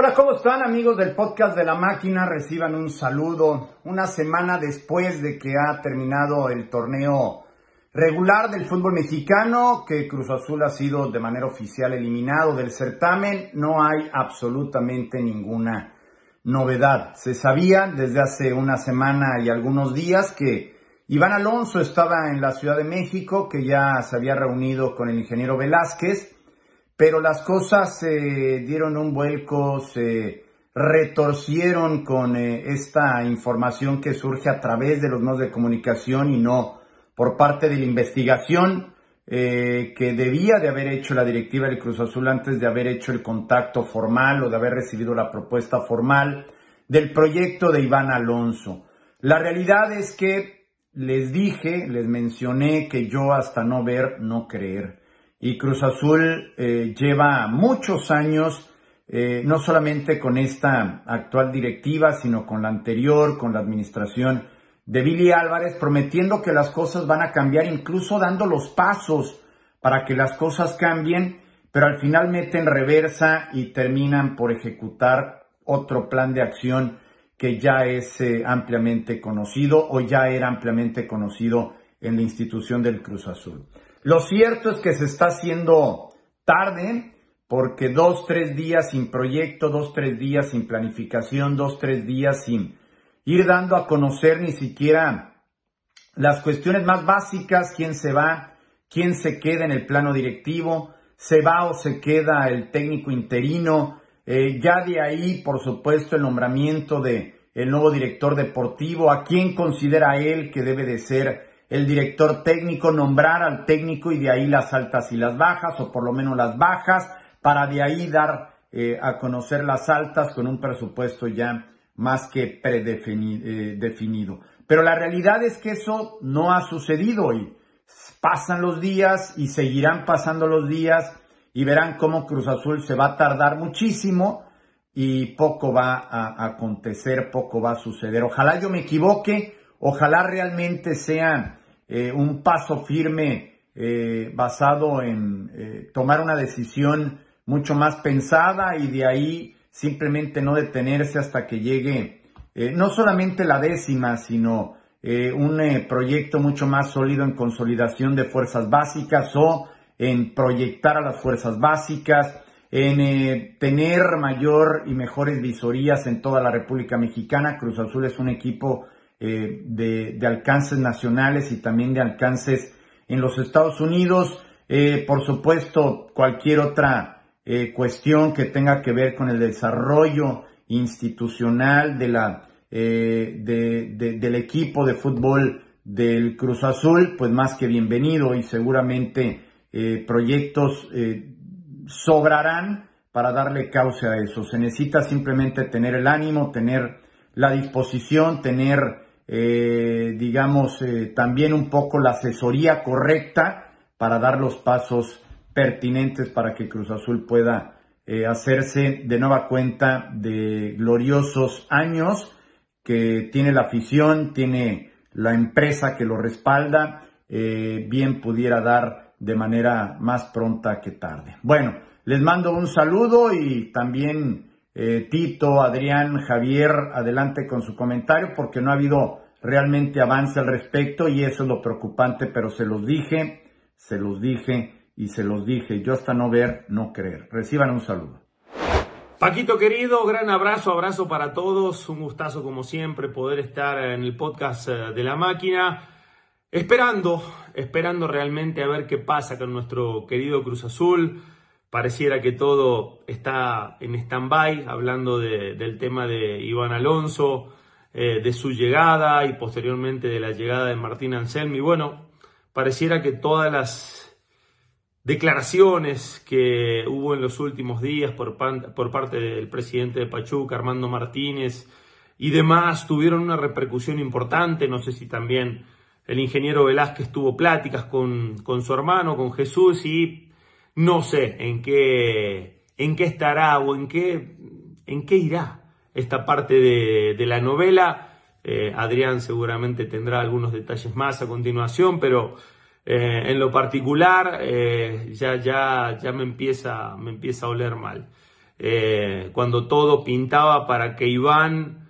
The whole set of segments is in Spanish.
Hola, ¿cómo están amigos del podcast de la máquina? Reciban un saludo una semana después de que ha terminado el torneo regular del fútbol mexicano, que Cruz Azul ha sido de manera oficial eliminado del certamen. No hay absolutamente ninguna novedad. Se sabía desde hace una semana y algunos días que Iván Alonso estaba en la Ciudad de México, que ya se había reunido con el ingeniero Velázquez pero las cosas se dieron un vuelco, se retorcieron con eh, esta información que surge a través de los medios de comunicación y no por parte de la investigación eh, que debía de haber hecho la directiva del Cruz Azul antes de haber hecho el contacto formal o de haber recibido la propuesta formal del proyecto de Iván Alonso. La realidad es que les dije, les mencioné que yo hasta no ver, no creer y Cruz Azul eh, lleva muchos años, eh, no solamente con esta actual directiva, sino con la anterior, con la administración de Billy Álvarez, prometiendo que las cosas van a cambiar, incluso dando los pasos para que las cosas cambien, pero al final meten reversa y terminan por ejecutar otro plan de acción que ya es eh, ampliamente conocido o ya era ampliamente conocido en la institución del Cruz Azul. Lo cierto es que se está haciendo tarde porque dos, tres días sin proyecto, dos, tres días sin planificación, dos, tres días sin ir dando a conocer ni siquiera las cuestiones más básicas, quién se va, quién se queda en el plano directivo, se va o se queda el técnico interino, eh, ya de ahí, por supuesto, el nombramiento de el nuevo director deportivo, a quién considera él que debe de ser el director técnico nombrar al técnico y de ahí las altas y las bajas, o por lo menos las bajas, para de ahí dar eh, a conocer las altas con un presupuesto ya más que predefinido. Eh, Pero la realidad es que eso no ha sucedido y pasan los días y seguirán pasando los días y verán cómo Cruz Azul se va a tardar muchísimo y poco va a acontecer, poco va a suceder. Ojalá yo me equivoque, ojalá realmente sean eh, un paso firme eh, basado en eh, tomar una decisión mucho más pensada y de ahí simplemente no detenerse hasta que llegue no solamente la décima, sino un proyecto mucho más sólido en consolidación de fuerzas básicas o en proyectar a las fuerzas básicas, en tener mayor y mejores visorías en toda la República Mexicana. Cruz Azul es un equipo eh, de, alcances nacionales y también de alcances en los Estados Unidos. Eh, por supuesto, cualquier otra eh, cuestión que tenga que ver con el desarrollo institucional de la, del equipo de fútbol del Cruz Azul, pues más que bienvenido y seguramente proyectos sobrarán para darle causa a eso. Se necesita simplemente tener el ánimo, tener la disposición, tener eh, digamos, eh, también un poco la asesoría correcta para dar los pasos pertinentes para que Cruz Azul pueda eh, hacerse de nueva cuenta de gloriosos años que tiene la afición, tiene la empresa que lo respalda, bien pudiera dar de manera más pronta que tarde. Bueno, les mando un saludo y también eh, Tito, Adrián, Javier, adelante con su comentario porque no ha habido realmente avance al respecto y eso es lo preocupante, pero se los dije, se los dije y se los dije. Yo hasta no ver, no creer. Reciban un saludo. Paquito querido, gran abrazo, abrazo para todos. Un gustazo como siempre poder estar en el podcast eh, de la máquina. Esperando, esperando realmente a ver qué pasa con nuestro querido Cruz Azul pareciera que todo está en stand-by, hablando del tema de Iván Alonso, eh, de su llegada y posteriormente de la llegada de Martín Anselmi. Bueno, pareciera que todas las declaraciones que hubo en los últimos días por, parte del presidente de Pachuca, Armando Martínez, y demás tuvieron una repercusión importante. No sé si también el ingeniero Velázquez tuvo pláticas con, con su hermano, con Jesús, y no sé en qué, en qué estará o en qué, en qué irá esta parte de, la novela. Eh, Adrián seguramente tendrá algunos detalles más a continuación, pero eh, en lo particular eh, ya, ya, ya me, empieza, me empieza a oler mal. cuando todo pintaba para que Iván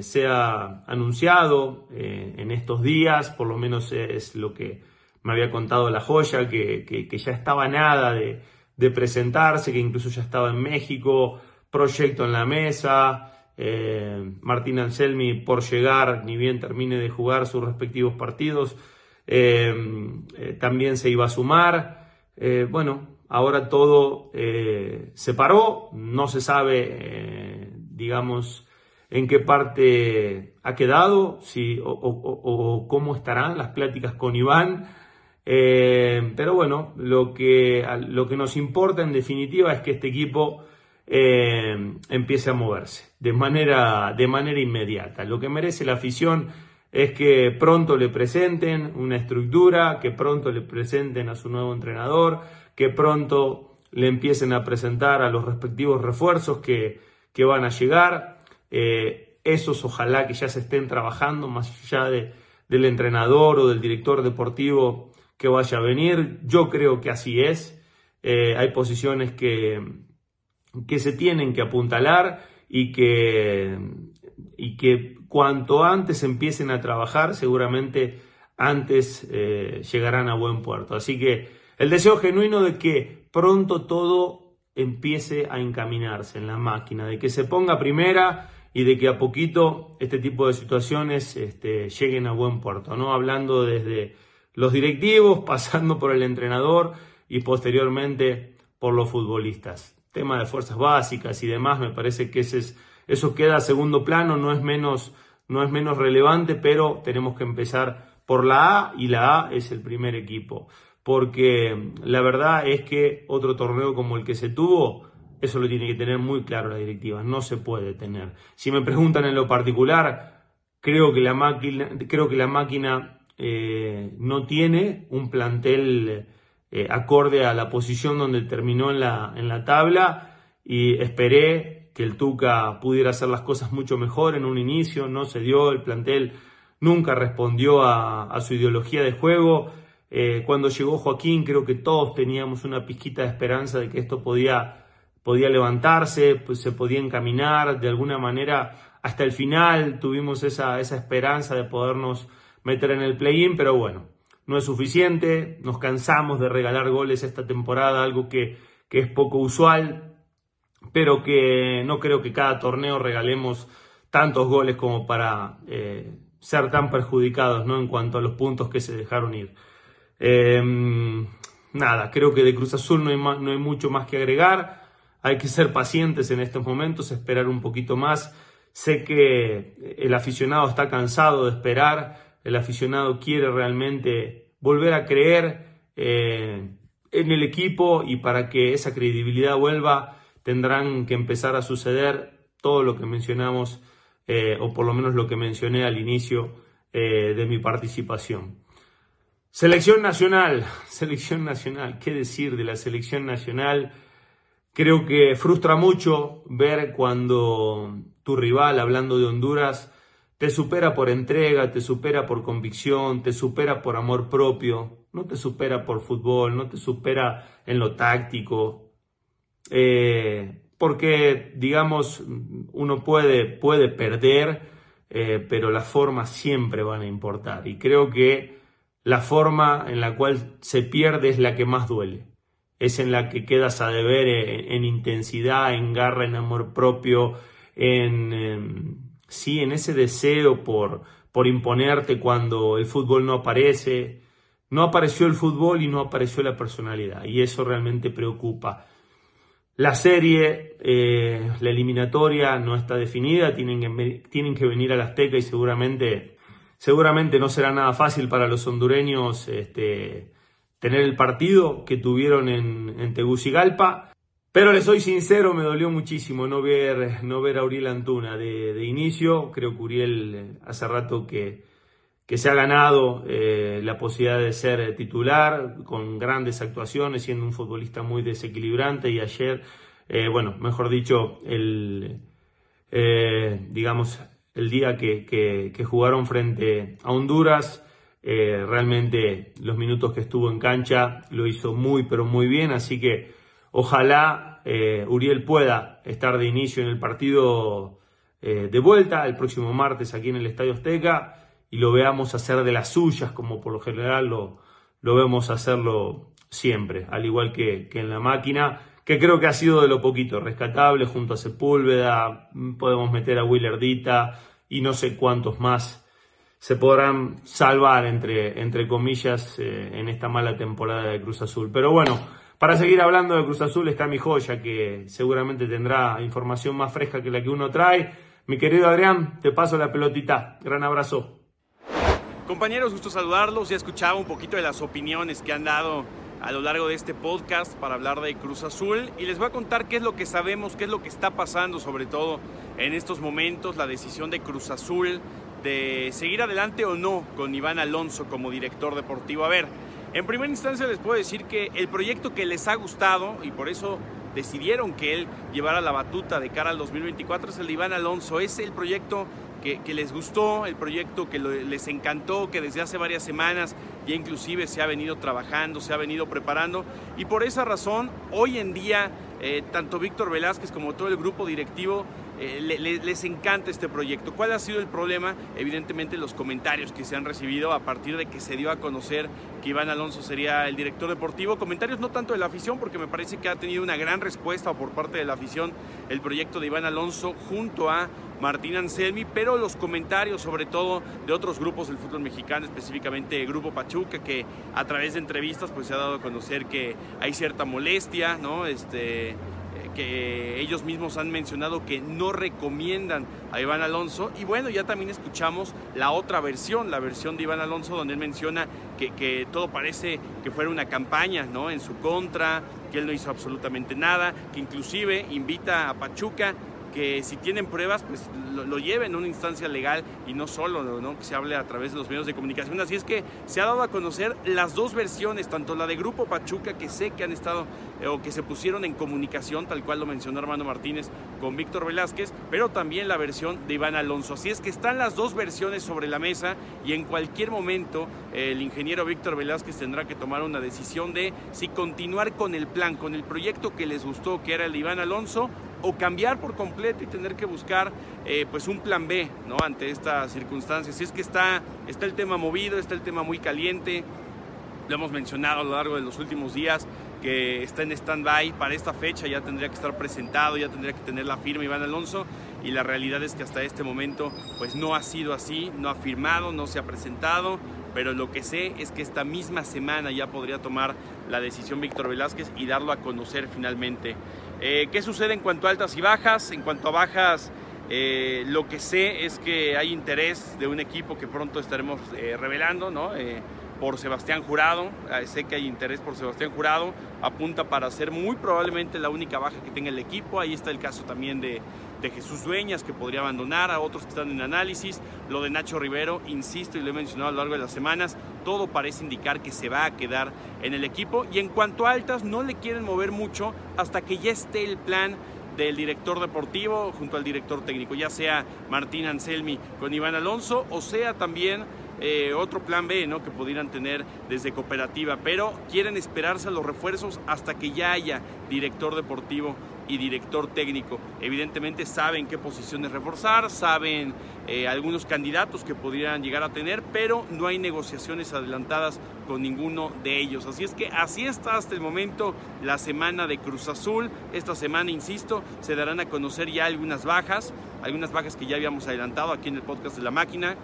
sea anunciado en estos días, por lo menos es lo que me había contado la joya, que, ya estaba nada de, presentarse, que incluso ya estaba en México, proyecto en la mesa, Martín Anselmi por llegar, ni bien termine de jugar sus respectivos partidos, también se iba a sumar. bueno, Ahora todo eh, se paró, no se sabe, eh, digamos, en qué parte ha quedado si, o, cómo estarán las pláticas con Iván. Eh, pero bueno, lo que, lo que nos importa en definitiva es que este equipo empiece a moverse de manera, de manera inmediata. Lo que merece la afición es que pronto le presenten una estructura, que pronto le presenten a su nuevo entrenador, que pronto le empiecen a presentar a los respectivos refuerzos que, van a llegar. Eh, esos ojalá que ya se estén trabajando más allá de, del entrenador o del director deportivo que vaya a venir. Yo creo que así es. Eh, hay posiciones que, que se tienen que apuntalar y que, y que cuanto antes empiecen a trabajar, seguramente antes eh, llegarán a buen puerto. Así que el deseo genuino de que pronto todo empiece a encaminarse en la máquina, de que se ponga primera y de que a poquito este tipo de situaciones este, lleguen a buen puerto, ¿no? Hablando desde los directivos, pasando por el entrenador y posteriormente por los futbolistas. Tema de fuerzas básicas y demás, me parece que ese es, eso queda a segundo plano, no es, menos, no es menos relevante, pero tenemos que empezar por la A y la A es el primer equipo porque la verdad es que otro torneo como el que se tuvo, eso lo tiene que tener muy claro la directiva, no se puede tener. Si me preguntan en lo particular, creo que la máquina, creo que la máquina eh, no tiene un plantel eh, acorde a la posición donde terminó en la, en la tabla y esperé que el Tuca pudiera hacer las cosas mucho mejor en un inicio, no se dio, el plantel nunca respondió a, su ideología de juego eh, cuando llegó Joaquín, creo que todos teníamos una pizquita de esperanza de que esto podía, podía levantarse, pues se podía encaminar de alguna manera hasta el final. Tuvimos esa, esa esperanza de podernos meter en el play-in, pero bueno, no es suficiente. Nos cansamos de regalar goles esta temporada, algo que, que es poco usual, pero que no creo que cada torneo regalemos tantos goles como para eh, ser tan perjudicados ¿no? en cuanto a los puntos que se dejaron ir. Em, nada, creo que de Cruz Azul no hay, no hay mucho más que agregar. Hay que ser pacientes en estos momentos, esperar un poquito más. Sé que el aficionado está cansado de esperar, el aficionado quiere realmente volver a creer eh, en el equipo y para que esa credibilidad vuelva tendrán que empezar a suceder todo lo que mencionamos eh, o por lo menos lo que mencioné al inicio eh, de mi participación. Selección nacional, selección nacional, ¿qué decir de la selección nacional? Creo que frustra mucho ver cuando tu rival, hablando de Honduras, te supera por entrega, te supera por convicción, te supera por amor propio, no te supera por fútbol, no te supera en lo táctico. Eh, porque, digamos, uno puede, puede perder, eh, pero las formas siempre van a importar. Y creo que la forma en la cual se pierde es la que más duele. Es en la que quedas a deber en, intensidad, en garra, en amor propio, en, sí, en ese deseo por, por imponerte cuando el fútbol no aparece. No apareció el fútbol y no apareció la personalidad. Y eso realmente preocupa. La serie, eh, la eliminatoria no está definida, tienen que, tienen que venir al Azteca y seguramente Seguramente no será nada fácil para los hondureños este, tener el partido que tuvieron en, Tegucigalpa. Pero les soy sincero, me dolió muchísimo no ver, no ver a Uriel Antuna de, inicio. Creo que Uriel eh, hace rato que, que se ha ganado eh, la posibilidad de ser titular con grandes actuaciones, siendo un futbolista muy desequilibrante. Y ayer, eh, bueno, mejor dicho, el, digamos, el día que, jugaron frente a Honduras. Eh, realmente los minutos que estuvo en cancha lo hizo muy, pero muy bien. Así que ojalá eh, Uriel pueda estar de inicio en el partido eh, de vuelta el próximo martes aquí en el Estadio Azteca y lo veamos hacer de las suyas como por lo general lo, lo vemos hacerlo siempre, al igual que, que en la máquina que creo que ha sido de lo poquito rescatable junto a Sepúlveda, podemos meter a Willardita y no sé cuántos más se podrán salvar, entre, entre comillas, eh, en esta mala temporada de Cruz Azul. Pero bueno, para seguir hablando de Cruz Azul está mi joya, que seguramente tendrá información más fresca que la que uno trae. Mi querido Adrián, te paso la pelotita. Gran abrazo. Compañeros, gusto saludarlos. Ya escuchaba un poquito de las opiniones que han dado a lo largo de este podcast para hablar de Cruz Azul y les voy a contar qué es lo que sabemos, qué es lo que está pasando sobre todo en estos momentos, la decisión de Cruz Azul de seguir adelante o no con Iván Alonso como director deportivo. A ver, en primera instancia les puedo decir que el proyecto que les ha gustado y por eso decidieron que él llevara la batuta de cara al 2024 es el de Iván Alonso. Es el proyecto que, les gustó, el proyecto que les encantó, que desde hace varias semanas ya inclusive se ha venido trabajando, se ha venido preparando. Y por esa razón, hoy en día, eh, tanto Víctor Velázquez como todo el grupo directivo eh, les encanta este proyecto. ¿Cuál ha sido el problema? Evidentemente los comentarios que se han recibido a partir de que se dio a conocer que Iván Alonso sería el director deportivo. Comentarios no tanto de la afición, porque me parece que ha tenido una gran respuesta por parte de la afición el proyecto de Iván Alonso junto a Martín Anselmi, pero los comentarios sobre todo de otros grupos del fútbol mexicano, específicamente el Grupo Pachuca, que a través de entrevistas pues se ha dado a conocer que hay cierta molestia, ¿no? Este, que ellos mismos han mencionado que no recomiendan a Iván Alonso. Y bueno, ya también escuchamos la otra versión, la versión de Iván Alonso, donde él menciona que, que todo parece que fuera una campaña ¿no? en su contra, que él no hizo absolutamente nada, que inclusive invita a Pachuca que si tienen pruebas, pues lo, lleven a una instancia legal y no solo ¿no? que se hable a través de los medios de comunicación. Así es que se ha dado a conocer las dos versiones, tanto la de Grupo Pachuca, que sé que han estado eh, o que se pusieron en comunicación, tal cual lo mencionó Armando Martínez con Víctor Velázquez, pero también la versión de Iván Alonso. Así es que están las dos versiones sobre la mesa y en cualquier momento el ingeniero Víctor Velázquez tendrá que tomar una decisión de si continuar con el plan, con el proyecto que les gustó, que era el de Iván Alonso, o cambiar por completo y tener que buscar eh, pues un plan B ¿no? ante esta circunstancia. Si es que está, está el tema movido, está el tema muy caliente, lo hemos mencionado a lo largo de los últimos días, que está en stand-by para esta fecha, ya tendría que estar presentado, ya tendría que tener la firma Iván Alonso y la realidad es que hasta este momento pues no ha sido así, no ha firmado, no se ha presentado, pero lo que sé es que esta misma semana ya podría tomar la decisión Víctor Velázquez y darlo a conocer finalmente. Eh, ¿Qué sucede en cuanto a altas y bajas? En cuanto a bajas, eh, lo que sé es que hay interés de un equipo que pronto estaremos eh, revelando, ¿no? por Sebastián Jurado, sé que hay interés por Sebastián Jurado, apunta para ser muy probablemente la única baja que tenga el equipo, ahí está el caso también de, de Jesús Dueñas que podría abandonar, a otros que están en análisis, lo de Nacho Rivero, insisto y lo he mencionado a lo largo de las semanas, todo parece indicar que se va a quedar en el equipo y en cuanto a altas no le quieren mover mucho hasta que ya esté el plan del director deportivo junto al director técnico, ya sea Martín Anselmi con Iván Alonso o sea también eh, otro plan B ¿no? que pudieran tener desde cooperativa, pero quieren esperarse a los refuerzos hasta que ya haya director deportivo y director técnico. Evidentemente saben qué posiciones reforzar, saben eh, algunos candidatos que pudieran llegar a tener, pero no hay negociaciones adelantadas con ninguno de ellos. Así es que así está hasta el momento la semana de Cruz Azul. Esta semana, insisto, se darán a conocer ya algunas bajas, algunas bajas que ya habíamos adelantado aquí en el podcast de la máquina.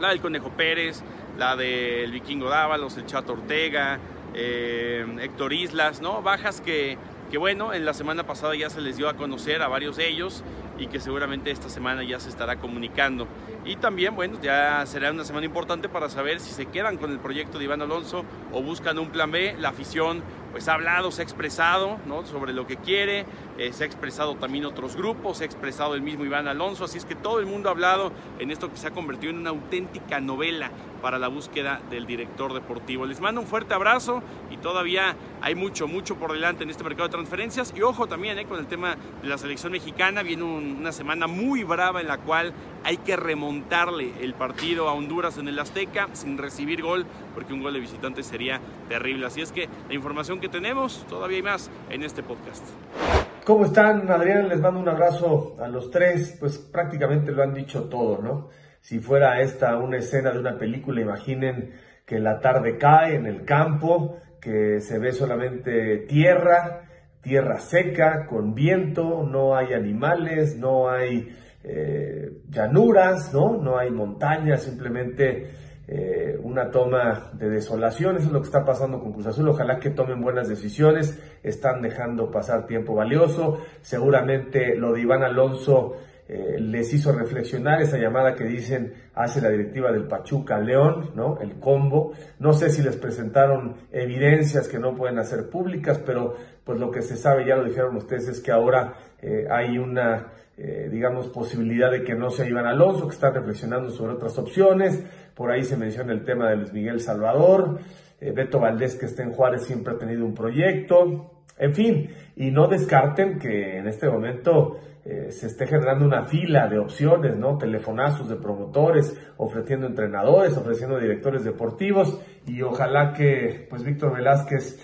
La del Conejo Pérez, la del Vikingo Dávalos, el Chato Ortega, eh, Héctor Islas, ¿no? Bajas que que bueno, en la semana pasada ya se les dio a conocer a varios de ellos y que seguramente esta semana ya se estará comunicando. Y también, bueno, ya será una semana importante para saber si se quedan con el proyecto de Iván Alonso o buscan un plan B. La afición pues ha hablado, se ha expresado ¿no? sobre lo que quiere, eh, se ha expresado también otros grupos, se ha expresado el mismo Iván Alonso, así es que todo el mundo ha hablado en esto que se ha convertido en una auténtica novela para la búsqueda del director deportivo. Les mando un fuerte abrazo y todavía hay mucho, mucho por delante en este mercado de transferencias y ojo también eh, con el tema de la selección mexicana, viene un una semana muy brava en la cual hay que remontarle el partido a Honduras en el Azteca sin recibir gol, porque un gol de visitante sería terrible. Así es que la información que tenemos, todavía hay más en este podcast. ¿Cómo están, Adrián? Les mando un abrazo a los tres. Pues prácticamente lo han dicho todo, ¿no? Si fuera esta una escena de una película, imaginen que la tarde cae en el campo, que se ve solamente tierra, tierra seca, con viento, no hay animales, no hay eh, llanuras, ¿no? No hay montañas, simplemente eh, una toma de desolación. Eso es lo que está pasando con Cruz Azul. Ojalá que tomen buenas decisiones. Están dejando pasar tiempo valioso. Seguramente lo de Iván Alonso eh, les hizo reflexionar esa llamada que dicen hace la directiva del Pachuca León, ¿no? El combo. No sé si les presentaron evidencias que no pueden hacer públicas, pero pues lo que se sabe, ya lo dijeron ustedes, es que ahora hay una, digamos, posibilidad de que no sea Iván Alonso, que están reflexionando sobre otras opciones. Por ahí se menciona el tema de Luis Miguel Salvador. Eh, Beto Valdés, que está en Juárez, siempre ha tenido un proyecto. En fin, y no descarten que en este momento eh, se esté generando una fila de opciones, ¿no? Telefonazos de promotores, ofreciendo entrenadores, ofreciendo directores deportivos y ojalá que, pues, Víctor Velázquez,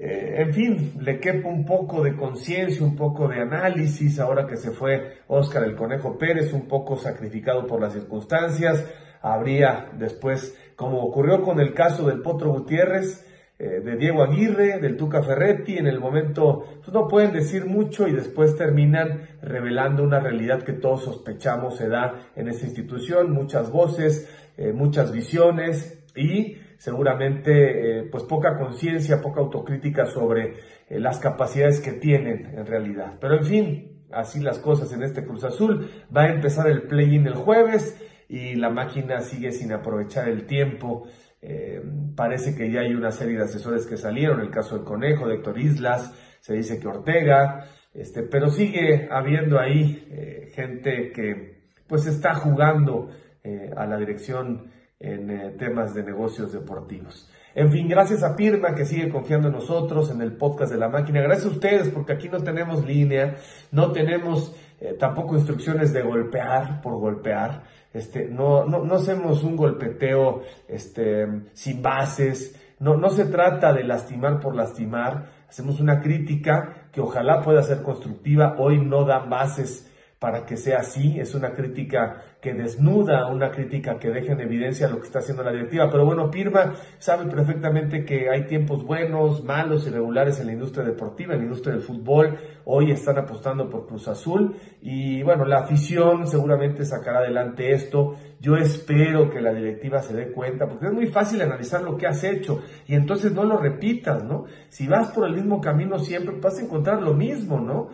eh, en fin, le quepa un poco de conciencia, un poco de análisis, ahora que se fue Óscar el Conejo Pérez, un poco sacrificado por las circunstancias. Habría después, como ocurrió con el caso del Potro Gutiérrez, eh, de Diego Aguirre, del Tuca Ferretti, en el momento pues no pueden decir mucho y después terminan revelando una realidad que todos sospechamos se da en esta institución, muchas voces, eh, muchas visiones y seguramente eh, pues poca conciencia, poca autocrítica sobre las capacidades que tienen en realidad. Pero en fin, así las cosas en este Cruz Azul. Va a empezar el play-in el jueves y la máquina sigue sin aprovechar el tiempo. Eh, parece que ya hay una serie de asesores que salieron, el caso del Conejo, de Héctor Islas, se dice que Ortega, este, pero sigue habiendo ahí eh, gente que pues está jugando eh, a la dirección en temas de negocios deportivos. En fin, gracias a Pirma que sigue confiando en nosotros, en el podcast de la máquina. Gracias a ustedes porque aquí no tenemos línea, no tenemos tampoco instrucciones de golpear por golpear. Este, no, no, no hacemos un golpeteo este, sin bases, no, no se trata de lastimar por lastimar, hacemos una crítica que ojalá pueda ser constructiva, hoy no dan bases para que sea así. Es una crítica que desnuda, una crítica que deja en evidencia lo que está haciendo la directiva. Pero bueno, Pirma sabe perfectamente que hay tiempos buenos, malos, irregulares en la industria deportiva, en la industria del fútbol. Hoy están apostando por Cruz Azul y bueno, la afición seguramente sacará adelante esto. Yo espero que la directiva se dé cuenta, porque es muy fácil analizar lo que has hecho y entonces no lo repitas, ¿no? Si vas por el mismo camino siempre vas a encontrar lo mismo, ¿no?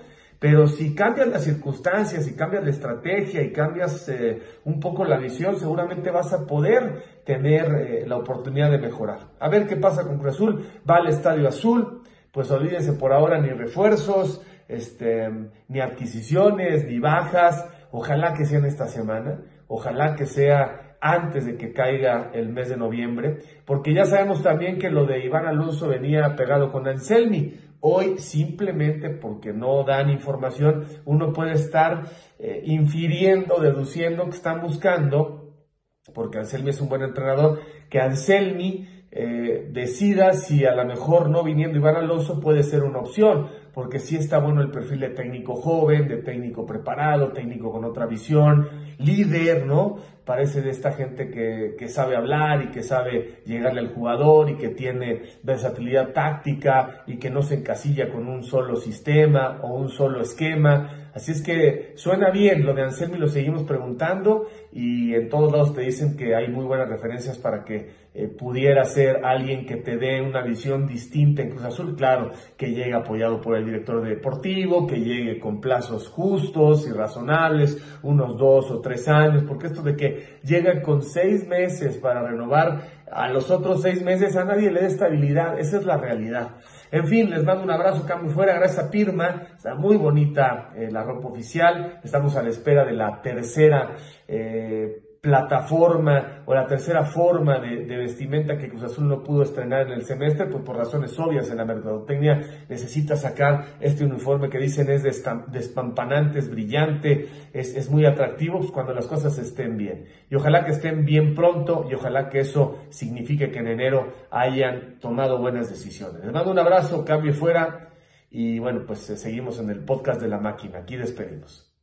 Pero si cambias las circunstancias, y cambias la estrategia y cambias eh, un poco la visión, seguramente vas a poder tener eh, la oportunidad de mejorar. A ver qué pasa con Cruz Azul. Va al Estadio Azul, pues olvídense por ahora ni refuerzos, este, ni adquisiciones, ni bajas. Ojalá que sea en esta semana, ojalá que sea antes de que caiga el mes de noviembre, porque ya sabemos también que lo de Iván Alonso venía pegado con Anselmi. Hoy simplemente porque no dan información, uno puede estar eh, infiriendo, deduciendo que están buscando, porque Anselmi es un buen entrenador, que Anselmi eh, decida si a lo mejor no viniendo Iván Alonso puede ser una opción, porque sí está bueno el perfil de técnico joven, de técnico preparado, técnico con otra visión, líder, ¿no? Parece de esta gente que, que sabe hablar y que sabe llegarle al jugador y que tiene versatilidad táctica y que no se encasilla con un solo sistema o un solo esquema Así es que suena bien, lo de Anselmi lo seguimos preguntando y en todos lados te dicen que hay muy buenas referencias para que eh, pudiera ser alguien que te dé una visión distinta en Cruz Azul. Claro, que llegue apoyado por el director deportivo, que llegue con plazos justos y razonables, unos dos o tres años, porque esto de que llega con seis meses para renovar a los otros seis meses, a nadie le da estabilidad, esa es la realidad. En fin, les mando un abrazo cambio fuera, gracias a Pirma, está muy bonita eh, la ropa oficial, estamos a la espera de la tercera eh, plataforma o la tercera forma de, vestimenta que Cruz Azul no pudo estrenar en el semestre, pues por razones obvias en la mercadotecnia necesita sacar este uniforme que dicen es despampanante, es brillante, es, es muy atractivo pues cuando las cosas estén bien. Y ojalá que estén bien pronto y ojalá que eso signifique que en enero hayan tomado buenas decisiones. Les mando un abrazo, cambio fuera y bueno, pues seguimos en el podcast de la máquina. Aquí despedimos.